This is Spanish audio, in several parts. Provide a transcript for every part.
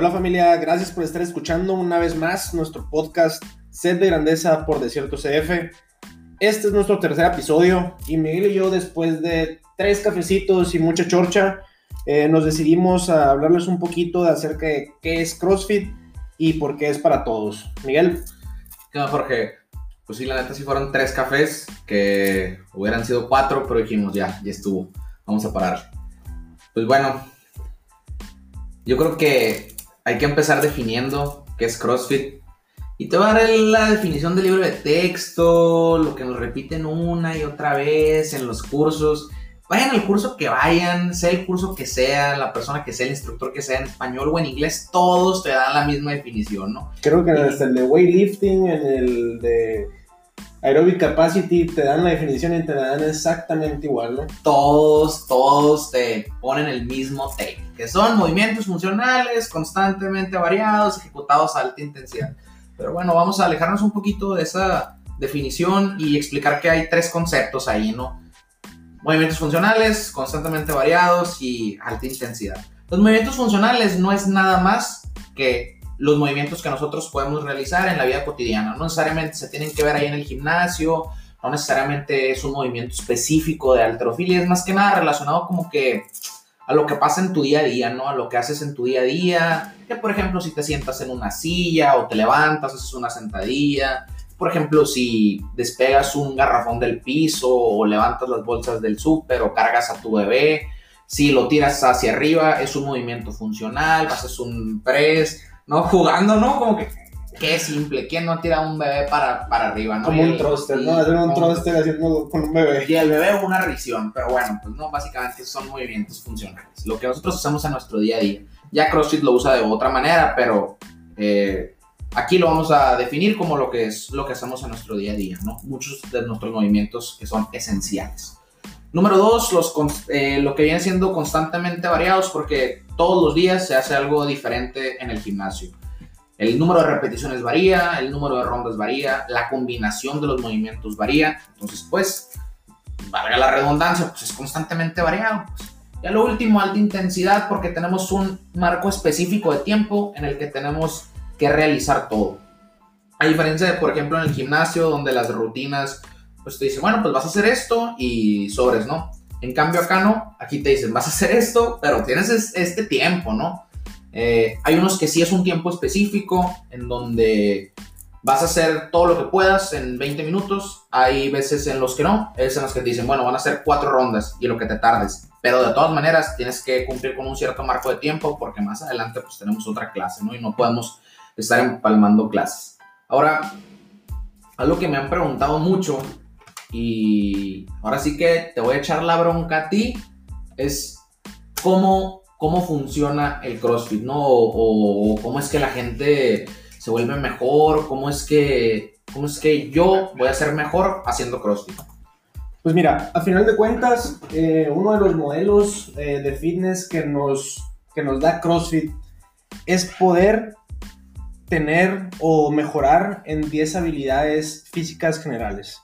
Hola familia, gracias por estar escuchando una vez más nuestro podcast Set de Grandeza por Desierto CF. Este es nuestro tercer episodio y Miguel y yo después de tres cafecitos y mucha chorcha eh, nos decidimos a hablarles un poquito de acerca de qué es CrossFit y por qué es para todos. Miguel. ¿Qué onda, Jorge? Pues sí, la neta sí fueron tres cafés que hubieran sido cuatro, pero dijimos ya, ya estuvo, vamos a parar. Pues bueno, yo creo que hay que empezar definiendo qué es CrossFit. Y te voy a dar la definición del libro de texto, lo que nos repiten una y otra vez en los cursos. Vayan al curso que vayan, sea el curso que sea, la persona que sea, el instructor que sea en español o en inglés, todos te dan la misma definición, ¿no? Creo que en el de weightlifting, en el de aerobic capacity, te dan la definición y te la dan exactamente igual, ¿no? Todos, todos te ponen el mismo take que son movimientos funcionales constantemente variados, ejecutados a alta intensidad. Pero bueno, vamos a alejarnos un poquito de esa definición y explicar que hay tres conceptos ahí, ¿no? Movimientos funcionales, constantemente variados y alta intensidad. Los movimientos funcionales no es nada más que los movimientos que nosotros podemos realizar en la vida cotidiana. No necesariamente se tienen que ver ahí en el gimnasio, no necesariamente es un movimiento específico de alterofilia, es más que nada relacionado como que a lo que pasa en tu día a día, ¿no? A lo que haces en tu día a día. Que, por ejemplo, si te sientas en una silla o te levantas, haces una sentadilla. Por ejemplo, si despegas un garrafón del piso o levantas las bolsas del súper o cargas a tu bebé. Si lo tiras hacia arriba, es un movimiento funcional, haces un press, ¿no? Jugando, ¿no? Como que qué simple. ¿Quién no tira un bebé para, para arriba? ¿no? Como un troster, ¿no? Hacer un troster haciendo con un bebé. Y el bebé una risión, pero bueno, pues no, básicamente son movimientos funcionales. Lo que nosotros hacemos en nuestro día a día. Ya CrossFit lo usa de otra manera, pero eh, aquí lo vamos a definir como lo que es lo que hacemos en nuestro día a día, ¿no? Muchos de nuestros movimientos que son esenciales. Número dos, los, eh, lo que viene siendo constantemente variados porque todos los días se hace algo diferente en el gimnasio. El número de repeticiones varía, el número de rondas varía, la combinación de los movimientos varía. Entonces, pues, valga la redundancia, pues es constantemente variado. Pues. Ya lo último, alta intensidad, porque tenemos un marco específico de tiempo en el que tenemos que realizar todo. A diferencia de, por ejemplo, en el gimnasio, donde las rutinas, pues te dicen, bueno, pues vas a hacer esto y sobres, ¿no? En cambio acá no, aquí te dicen, vas a hacer esto, pero tienes este tiempo, ¿no? Eh, hay unos que sí es un tiempo específico en donde vas a hacer todo lo que puedas en 20 minutos. Hay veces en los que no, es en los que te dicen, bueno, van a ser cuatro rondas y lo que te tardes. Pero de todas maneras tienes que cumplir con un cierto marco de tiempo porque más adelante pues tenemos otra clase, ¿no? Y no podemos estar empalmando clases. Ahora, algo que me han preguntado mucho y ahora sí que te voy a echar la bronca a ti es cómo cómo funciona el CrossFit, ¿no? O, cómo es que la gente se vuelve mejor, cómo es que, cómo es que yo voy a ser mejor haciendo CrossFit. Pues mira, a final de cuentas, eh, uno de los modelos eh, de fitness que nos, que nos da CrossFit es poder tener o mejorar en 10 habilidades físicas generales.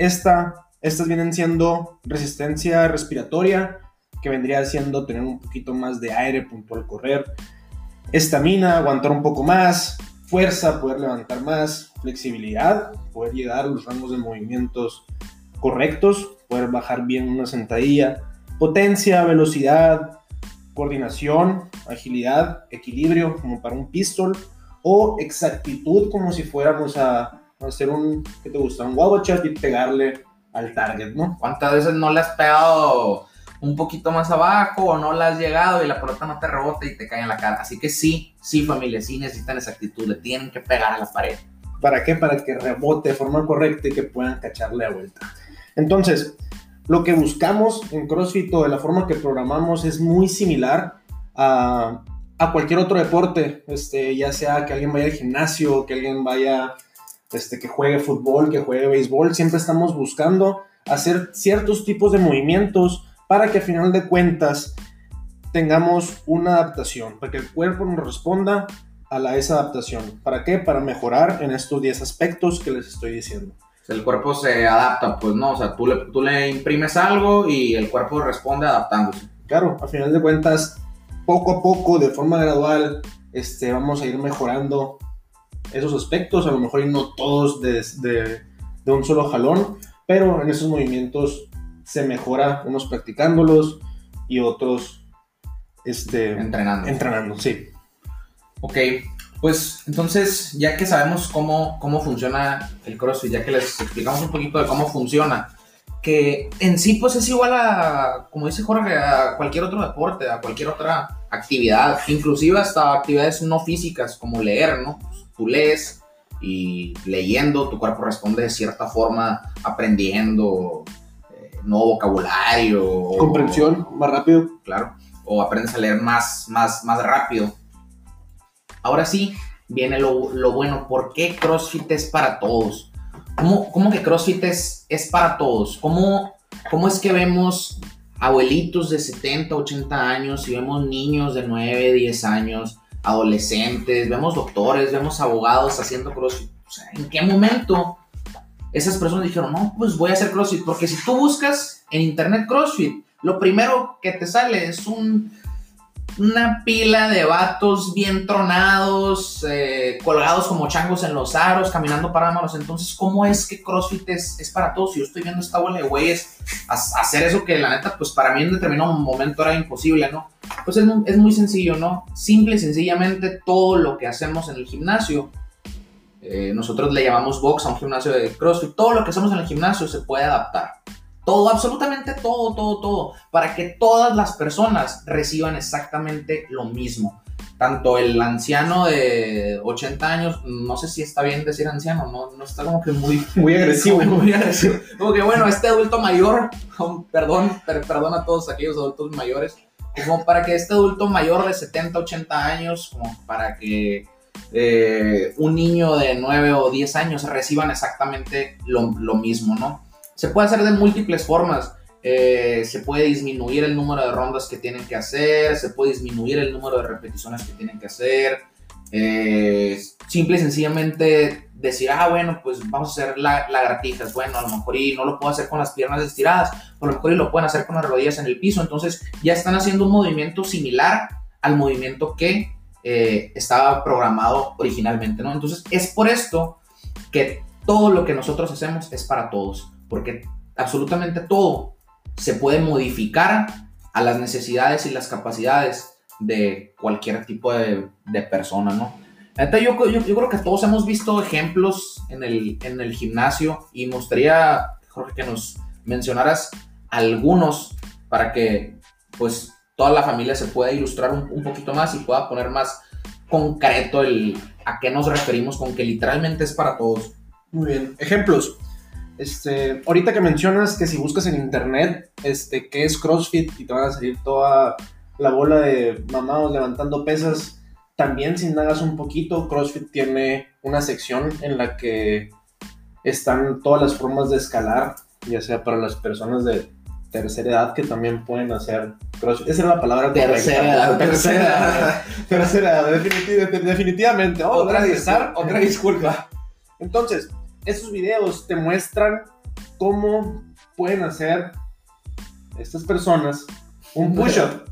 Esta, estas vienen siendo resistencia respiratoria, que vendría siendo tener un poquito más de aire puntual correr, estamina, aguantar un poco más, fuerza, poder levantar más, flexibilidad, poder llegar a los rangos de movimientos correctos, poder bajar bien una sentadilla, potencia, velocidad, coordinación, agilidad, equilibrio como para un pistol o exactitud como si fuéramos a, hacer un, ¿qué te gusta? Un wobble chat y pegarle al target, ¿no? ¿Cuántas veces no le has pegado un poquito más abajo o no la has llegado y la pelota no te rebota y te cae en la cara. Así que sí, sí familia, sí necesitan esa actitud, le tienen que pegar a la pared. ¿Para qué? Para que rebote de forma correcta y que puedan cacharle a vuelta. Entonces, lo que buscamos en CrossFit o de la forma que programamos es muy similar a, a cualquier otro deporte, este, ya sea que alguien vaya al gimnasio, que alguien vaya, este, que juegue fútbol, que juegue béisbol, siempre estamos buscando hacer ciertos tipos de movimientos para que a final de cuentas tengamos una adaptación, para que el cuerpo nos responda a la, esa adaptación. ¿Para qué? Para mejorar en estos 10 aspectos que les estoy diciendo. El cuerpo se adapta, pues no, o sea, tú le, tú le imprimes algo y el cuerpo responde adaptándose. Claro, a final de cuentas, poco a poco, de forma gradual, este, vamos a ir mejorando esos aspectos, a lo mejor y no todos de, de, de un solo jalón, pero en esos movimientos se mejora unos practicándolos y otros este, Entrenando. entrenando, sí. Ok, pues entonces, ya que sabemos cómo, cómo funciona el CrossFit, ya que les explicamos un poquito de cómo funciona, que en sí pues es igual a, como dice Jorge, a cualquier otro deporte, a cualquier otra actividad, inclusive hasta actividades no físicas como leer, ¿no? Tú lees y leyendo tu cuerpo responde de cierta forma, aprendiendo eh, nuevo vocabulario. o- Comprensión, más rápido. claro, o aprendes a leer más, más, más rápido. Ahora sí, viene lo, lo bueno, ¿por qué CrossFit es para todos? ¿Cómo, cómo que CrossFit es, es para todos? ¿Cómo, ¿Cómo es que vemos abuelitos de 70, 80 años y vemos niños de 9, 10 años, adolescentes, vemos doctores, vemos abogados haciendo CrossFit? ¿en qué momento esas personas dijeron, no, pues voy a hacer CrossFit? Porque si tú buscas en internet CrossFit, lo primero que te sale es un, una pila de vatos bien tronados, eh, colgados como changos en los aros, caminando para manos. Entonces, ¿cómo es que CrossFit es, es para todos? Si yo estoy viendo esta bola de güeyes hacer eso que la neta, pues para mí en determinado momento era imposible, ¿no? Pues es, es muy sencillo, ¿no? Simple y sencillamente todo lo que hacemos en el gimnasio, eh, nosotros le llamamos box a un gimnasio de CrossFit, todo lo que hacemos en el gimnasio se puede adaptar. Todo, absolutamente todo, todo, todo, para que todas las personas reciban exactamente lo mismo. Tanto el anciano de 80 años, no sé si está bien decir anciano, no, no está como que muy, Muy agresivo. como muy agresivo. Como que bueno, este adulto mayor, um, perdón, per- perdón a todos aquellos adultos mayores, como para que este adulto mayor de 70, 80 años, como para que eh, un niño de 9 o 10 años reciban exactamente lo, lo mismo, ¿no? Se puede hacer de múltiples formas. Eh, se puede disminuir el número de rondas que tienen que hacer, se puede disminuir el número de repeticiones que tienen que hacer. Eh, simple y sencillamente decir, ah, bueno, pues vamos a hacer la- lagartijas. Bueno, a lo mejor y no lo puedo hacer con las piernas estiradas, a lo mejor y lo pueden hacer con las rodillas en el piso. Entonces ya están haciendo un movimiento similar al movimiento que eh, estaba programado originalmente, ¿no? Entonces es por esto que todo lo que nosotros hacemos es para todos, porque absolutamente todo se puede modificar a las necesidades y las capacidades de cualquier tipo de, de persona, ¿no? Neta, yo, yo, yo creo que todos hemos visto ejemplos en el, en el gimnasio y me gustaría, Jorge, que nos mencionaras algunos para que pues toda la familia se pueda ilustrar un, un poquito más y pueda poner más concreto el a qué nos referimos con que literalmente es para todos. Muy bien. Ejemplos. Este, ahorita que mencionas que si buscas en internet este, qué es CrossFit y te van a salir toda la bola de mamados levantando pesas, también si indagas un poquito, CrossFit tiene una sección en la que están todas las formas de escalar, ya sea para las personas de tercera edad que también pueden hacer CrossFit. Esa era la palabra Tercera edad, Tercera edad. Tercera edad, definitiv- definitivamente. Vamos Otra otra disculpa. Entonces, estos videos te muestran cómo pueden hacer estas personas un push-up,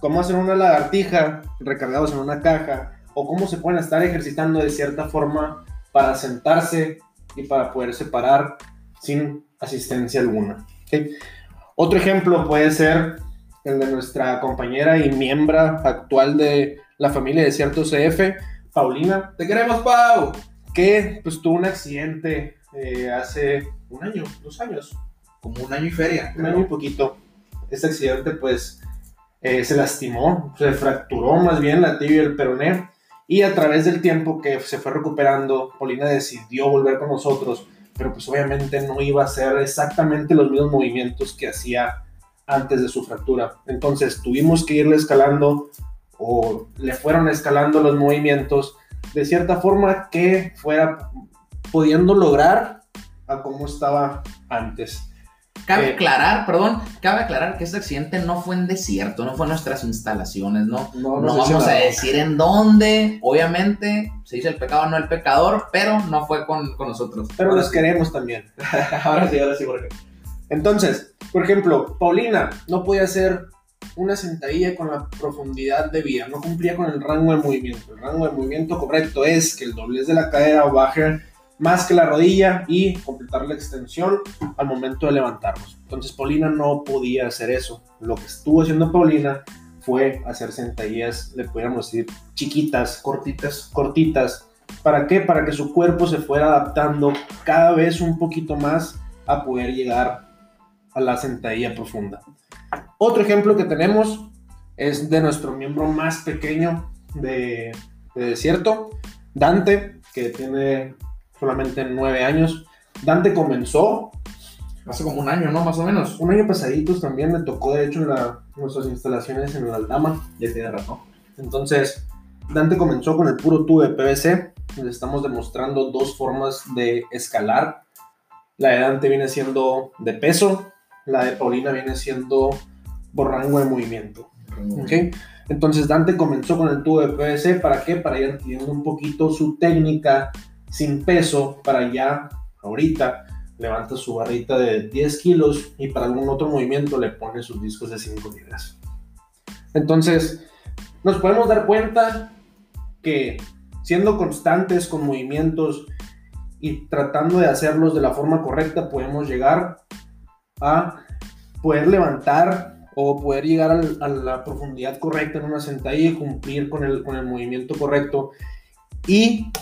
cómo hacer una lagartija recargados en una caja, o cómo se pueden estar ejercitando de cierta forma para sentarse y para poder separar sin asistencia alguna. Otro ejemplo puede ser el de nuestra compañera y miembro actual de la familia de cierto CF, Paulina, ¡Te queremos, Pau! Que pues tuvo un accidente eh, hace un año, dos años, Como un año y feria. un año y poquito. Este accidente pues eh, se lastimó, se fracturó más bien la tibia y el peroné y a través del tiempo que se fue recuperando, Paulina decidió volver con nosotros, pero pues obviamente no iba a hacer exactamente los mismos movimientos que hacía antes de su fractura. Entonces tuvimos que irle escalando o le fueron escalando los movimientos de cierta forma que fuera pudiendo lograr a cómo estaba antes. Cabe Eh, aclarar, perdón, cabe aclarar que este accidente no fue en desierto, no fue en nuestras instalaciones, ¿no? No, vamos a decir en dónde, obviamente, se dice el pecado, no el pecador, pero no fue con, con nosotros. Pero ahora, los queremos también. ahora sí, ahora sí, Jorge. Entonces, por ejemplo, Paulina no podía hacer una sentadilla con la profundidad debida, no cumplía con el rango de movimiento. El rango de movimiento correcto es que el doblez de la cadera baje más que la rodilla y completar la extensión al momento de levantarnos. Entonces Paulina no podía hacer eso. Lo que estuvo haciendo Paulina fue hacer sentadillas, le pudiéramos decir, chiquitas, cortitas, cortitas. ¿Para qué? Para que su cuerpo se fuera adaptando cada vez un poquito más a poder llegar a la sentadilla profunda. Otro ejemplo que tenemos es de nuestro miembro más pequeño de, de desierto, Dante, que tiene solamente nueve años. Dante comenzó hace como un año, ¿no? Más o menos. Un año pasaditos también me tocó, de hecho, en nuestras instalaciones en el Aldama. Ya tiene razón. Entonces, Dante comenzó con el puro tubo de PVC. Le estamos demostrando dos formas de escalar. La de Dante viene siendo de peso, la de Paulina viene siendo por rango de movimiento. ¿Okay? Entonces Dante comenzó con el tubo de PVC, ¿para qué? Para ir adquiriendo un poquito su técnica sin peso, para ya ahorita levanta su barrita de 10 kilos y para algún otro movimiento le pone sus discos de 5 libras. Entonces, nos podemos dar cuenta que siendo constantes con movimientos y tratando de hacerlos de la forma correcta, podemos llegar a poder levantar o poder llegar a la profundidad correcta en una sentadilla y cumplir con el, con el movimiento correcto y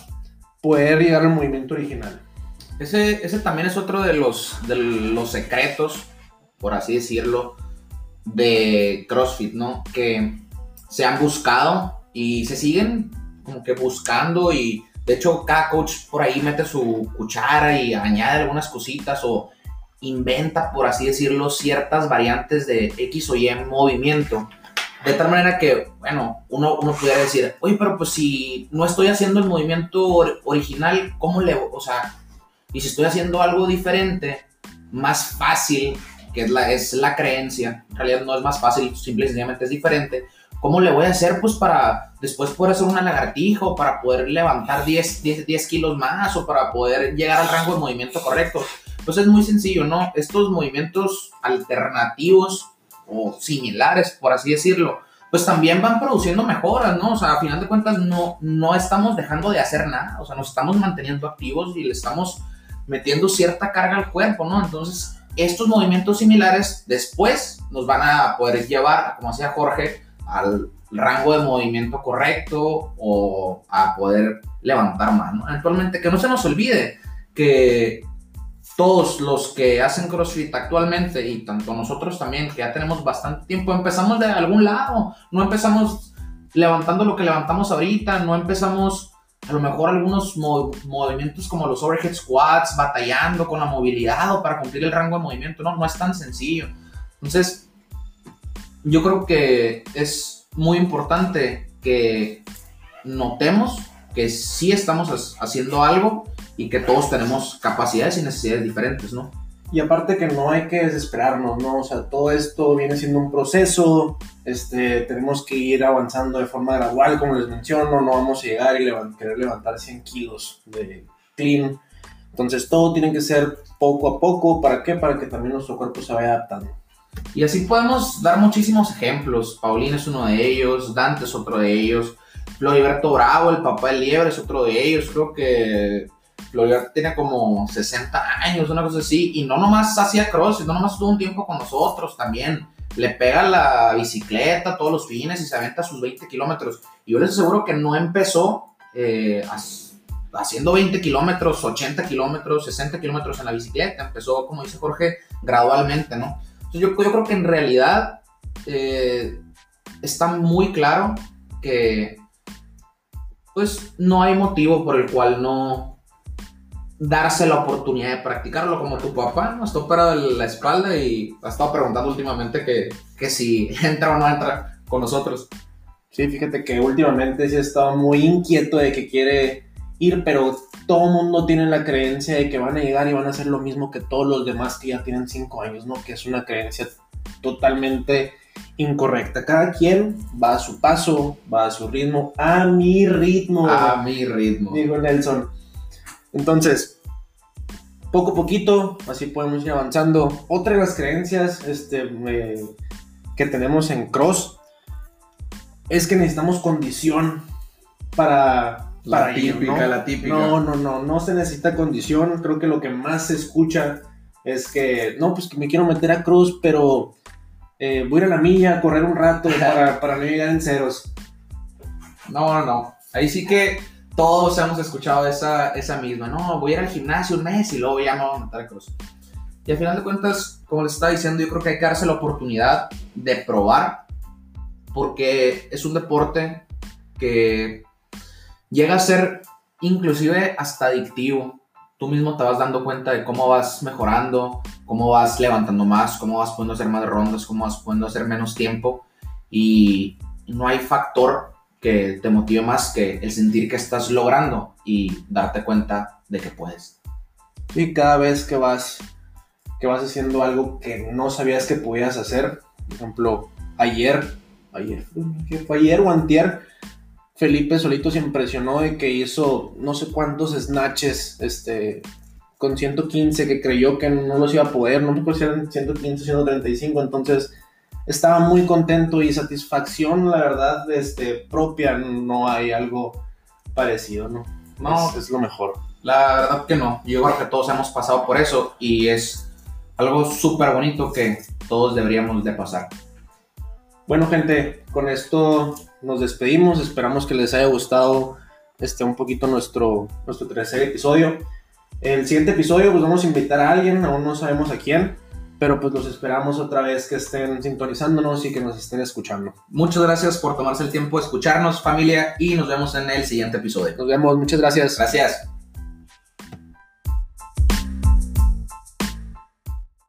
poder llegar al movimiento original. Ese, ese también es otro de los, de los secretos, por así decirlo, de CrossFit, ¿no? Que se han buscado y se siguen como que buscando y de hecho cada coach por ahí mete su cuchara y añade algunas cositas o inventa, por así decirlo, ciertas variantes de X o Y movimiento. De tal manera que, bueno, uno, uno pudiera decir, oye, pero pues si no estoy haciendo el movimiento original, ¿cómo le, o sea, y si estoy haciendo algo diferente, más fácil, que es la, es la creencia, en realidad no es más fácil, simple y sencillamente es diferente, ¿cómo le voy a hacer pues para después poder hacer una lagartija o para poder levantar 10, 10, 10 kilos más o para poder llegar al rango de movimiento correcto? Pues es muy sencillo, ¿no? Estos movimientos alternativos o similares, por así decirlo, pues también van produciendo mejoras, ¿no? O sea, a final de cuentas no, no estamos dejando de hacer nada, o sea, nos estamos manteniendo activos y le estamos metiendo cierta carga al cuerpo, ¿no? Entonces, estos movimientos similares después nos van a poder llevar, como decía Jorge, al rango de movimiento correcto o a poder levantar más, ¿no? Actualmente, que no se nos olvide que todos los que hacen CrossFit actualmente y tanto nosotros también, que ya tenemos bastante tiempo, empezamos de algún lado, no empezamos levantando lo que levantamos ahorita, no empezamos a lo mejor algunos movimientos como los overhead squats, batallando con la movilidad o para cumplir el rango de movimiento, no, no es tan sencillo. Entonces, yo creo que es muy importante que notemos que sí estamos haciendo algo y que todos tenemos capacidades y necesidades diferentes, ¿no? Y aparte que no hay que desesperarnos, ¿no? O sea, todo esto viene siendo un proceso, este, tenemos que ir avanzando de forma gradual, como les menciono, no vamos a llegar y querer levantar 100 kilos de clean. Entonces todo tiene que ser poco a poco, ¿para qué? Para que también nuestro cuerpo se vaya adaptando. Y así podemos dar muchísimos ejemplos. Paulina es uno de ellos, Dante es otro de ellos, Floriberto Bravo, el papá del liebre, es otro de ellos. Creo que Floriberto tiene como 60 años, una cosa así, y no nomás hacía cross, no nomás estuvo un tiempo con nosotros también. Le pega la bicicleta todos los fines y se aventa sus 20 kilómetros. Y yo les aseguro que no empezó eh, haciendo 20 kilómetros, 80 kilómetros, 60 kilómetros en la bicicleta. Empezó, como dice Jorge, gradualmente, ¿no? Entonces yo, yo creo que en realidad eh, está muy claro que pues no hay motivo por el cual no darse la oportunidad de practicarlo como tu papá, ¿no? Está operado en la espalda y ha estado preguntando últimamente que, que si entra o no entra con nosotros. Sí, fíjate que últimamente sí ha estado muy inquieto de que quiere ir, pero todo el mundo tiene la creencia de que van a llegar y van a hacer lo mismo que todos los demás que ya tienen 5 años, ¿no? Que es una creencia totalmente incorrecta. Cada quien va a su paso, va a su ritmo, a mi ritmo. A mi ritmo. Digo Nelson. Entonces, poco a poquito, así podemos ir avanzando. Otra de las creencias, este, que tenemos en cross es que necesitamos condición para, La para ir, típica, ¿no? la típica. No, no, no, no se necesita condición. Creo que lo que más se escucha es que, no, pues que me quiero meter a cruz, pero eh, voy a ir a la milla a correr un rato para, para no llegar en ceros. No, no, no. Ahí sí que todos hemos escuchado esa, esa misma. No, voy a ir al gimnasio un mes y luego ya me voy a meter a cruz. Y al final de cuentas, como les estaba diciendo, yo creo que hay que darse la oportunidad de probar. Porque es un deporte que llega a ser inclusive hasta adictivo. Tú mismo te vas dando cuenta de cómo vas mejorando, cómo vas levantando más, cómo vas pudiendo hacer más rondas, cómo vas pudiendo hacer menos tiempo. Y no hay factor que te motive más que el sentir que estás logrando y darte cuenta de que puedes. Y cada vez que vas, que vas haciendo algo que no sabías que podías hacer, por ejemplo, ayer, ayer, ¿qué fue ayer o antier, Felipe solito se impresionó de que hizo no sé cuántos snatches, este, con 115 que creyó que no los iba a poder, no me acuerdo si eran 115 o 135, entonces estaba muy contento y satisfacción, la verdad, este, propia, no hay algo parecido, ¿no? No. es, es lo mejor. La verdad que no. Yo creo que todos hemos pasado por eso y es algo súper bonito que todos deberíamos de pasar. Bueno, gente, con esto nos despedimos. Esperamos que les haya gustado este, un poquito nuestro, nuestro tercer episodio. El siguiente episodio, pues vamos a invitar a alguien, aún no sabemos a quién, pero pues los esperamos otra vez que estén sintonizándonos y que nos estén escuchando. Muchas gracias por tomarse el tiempo de escucharnos, familia, y nos vemos en el siguiente episodio. Nos vemos, muchas gracias. Gracias.